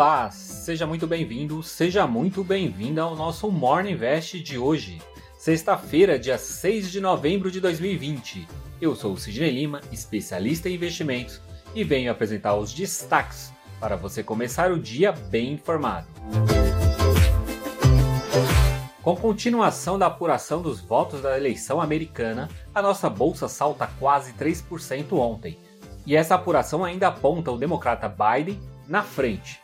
Olá, seja muito bem-vindo, seja muito bem-vinda ao nosso Morning Invest de hoje, sexta-feira, dia 6 de novembro de 2020. Eu sou o Sidney Lima, especialista em investimentos, e venho apresentar os destaques para você começar o dia bem informado. Com continuação da apuração dos votos da eleição americana, a nossa bolsa salta quase 3% ontem, e essa apuração ainda aponta o democrata Biden na frente.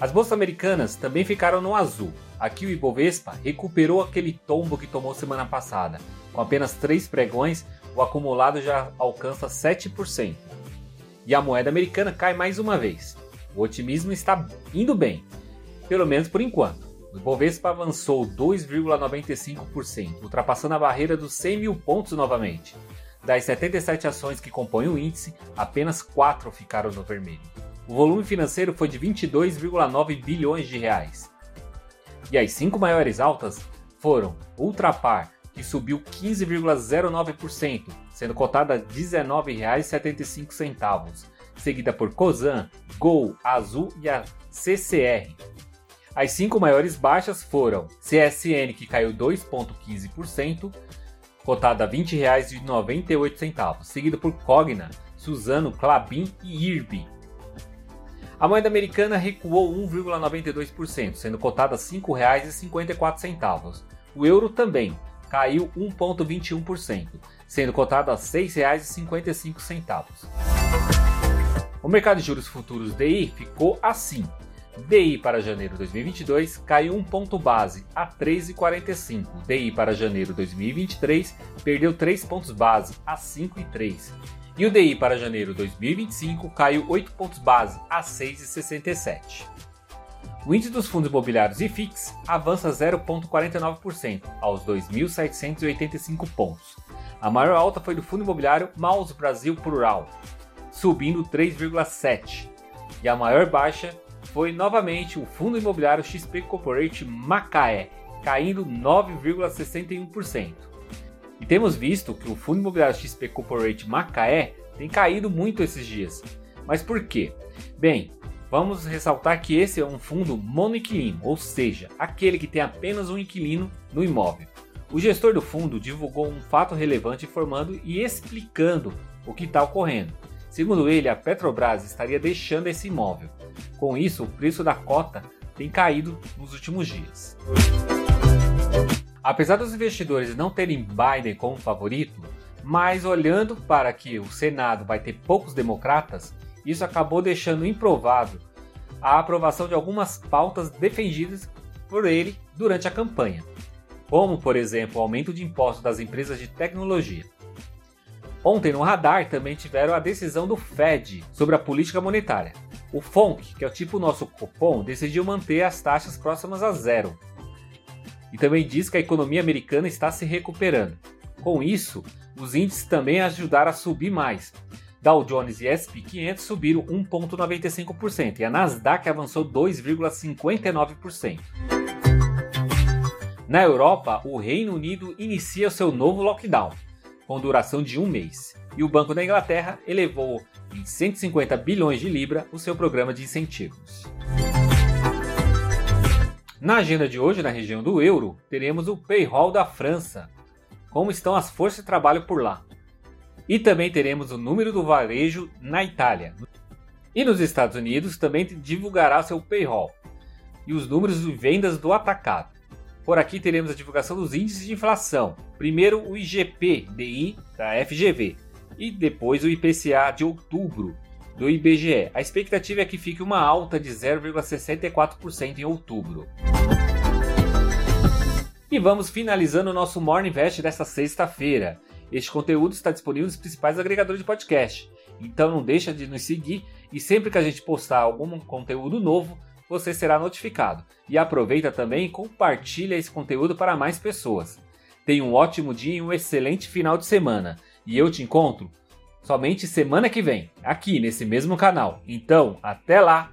As bolsas americanas também ficaram no azul. Aqui o Ibovespa recuperou aquele tombo que tomou semana passada. Com apenas três pregões, o acumulado já alcança 7%. E a moeda americana cai mais uma vez. O otimismo está indo bem, pelo menos por enquanto. O Ibovespa avançou 2,95%, ultrapassando a barreira dos 100 mil pontos novamente. Das 77 ações que compõem o índice, apenas 4 ficaram no vermelho. O volume financeiro foi de 22,9 bilhões de reais. E as cinco maiores altas foram Ultrapar, que subiu 15,09%, sendo cotada a R$ 19,75, seguida por Cosan, Gol, Azul e a CCR. As cinco maiores baixas foram CSN, que caiu 2,15%, cotada a R$ 20,98, seguido por Cogna, Suzano, Clabin e IRB, a moeda americana recuou 1,92%, sendo cotada a R$ 5,54. O euro também caiu 1,21%, sendo cotado a R$ 6,55. O mercado de juros futuros DI ficou assim. DI para janeiro 2022 caiu 1 ponto base a 13,45. DI para janeiro 2023 perdeu 3 pontos base a 5,3 e o DI para janeiro 2025 caiu 8 pontos base a 6,67. O índice dos fundos imobiliários IFIX avança 0,49% aos 2.785 pontos. A maior alta foi do fundo imobiliário Maus Brasil Plural, subindo 3,7%. E a maior baixa foi novamente o fundo imobiliário XP Corporate Macaé, caindo 9,61%. E temos visto que o fundo imobiliário XP Corporate Macaé tem caído muito esses dias. Mas por quê? Bem, vamos ressaltar que esse é um fundo monoinquilino, ou seja, aquele que tem apenas um inquilino no imóvel. O gestor do fundo divulgou um fato relevante informando e explicando o que está ocorrendo. Segundo ele, a Petrobras estaria deixando esse imóvel. Com isso, o preço da cota tem caído nos últimos dias. Apesar dos investidores não terem Biden como favorito, mas olhando para que o Senado vai ter poucos democratas, isso acabou deixando improvável a aprovação de algumas pautas defendidas por ele durante a campanha, como, por exemplo, o aumento de impostos das empresas de tecnologia. Ontem no radar também tiveram a decisão do Fed sobre a política monetária. O FONC, que é o tipo nosso Copom, decidiu manter as taxas próximas a zero, e também diz que a economia americana está se recuperando. Com isso, os índices também ajudaram a subir mais. Dow Jones e S&P 500 subiram 1,95% e a Nasdaq avançou 2,59%. Na Europa, o Reino Unido inicia seu novo lockdown, com duração de um mês, e o Banco da Inglaterra elevou em 150 bilhões de libra o seu programa de incentivos. Na agenda de hoje, na região do euro, teremos o payroll da França, como estão as forças de trabalho por lá. E também teremos o número do varejo na Itália. E nos Estados Unidos também divulgará seu payroll e os números de vendas do atacado. Por aqui teremos a divulgação dos índices de inflação. Primeiro o IGP-DI da FGV e depois o IPCA de outubro do IBGE. A expectativa é que fique uma alta de 0,64% em outubro. E vamos finalizando o nosso Morning Invest desta sexta-feira. Este conteúdo está disponível nos principais agregadores de podcast. Então não deixa de nos seguir e sempre que a gente postar algum conteúdo novo, você será notificado. E aproveita também e compartilha esse conteúdo para mais pessoas. Tenha um ótimo dia e um excelente final de semana. E eu te encontro somente semana que vem, aqui nesse mesmo canal. Então, até lá!